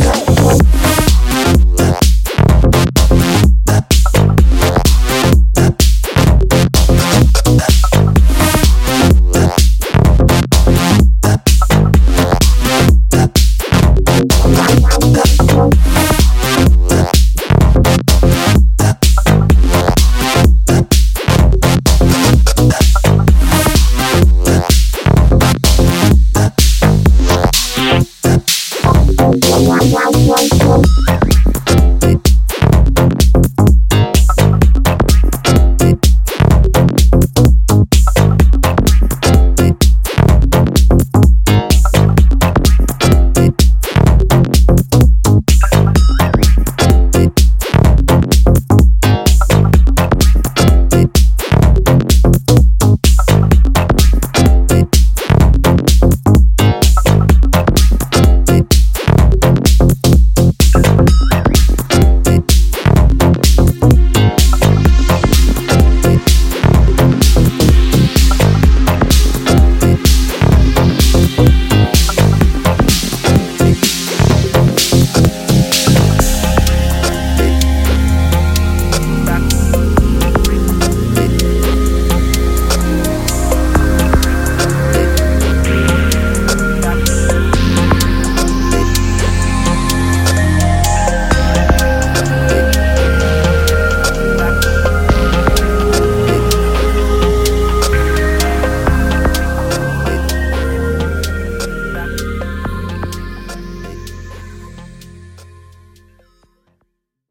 Show.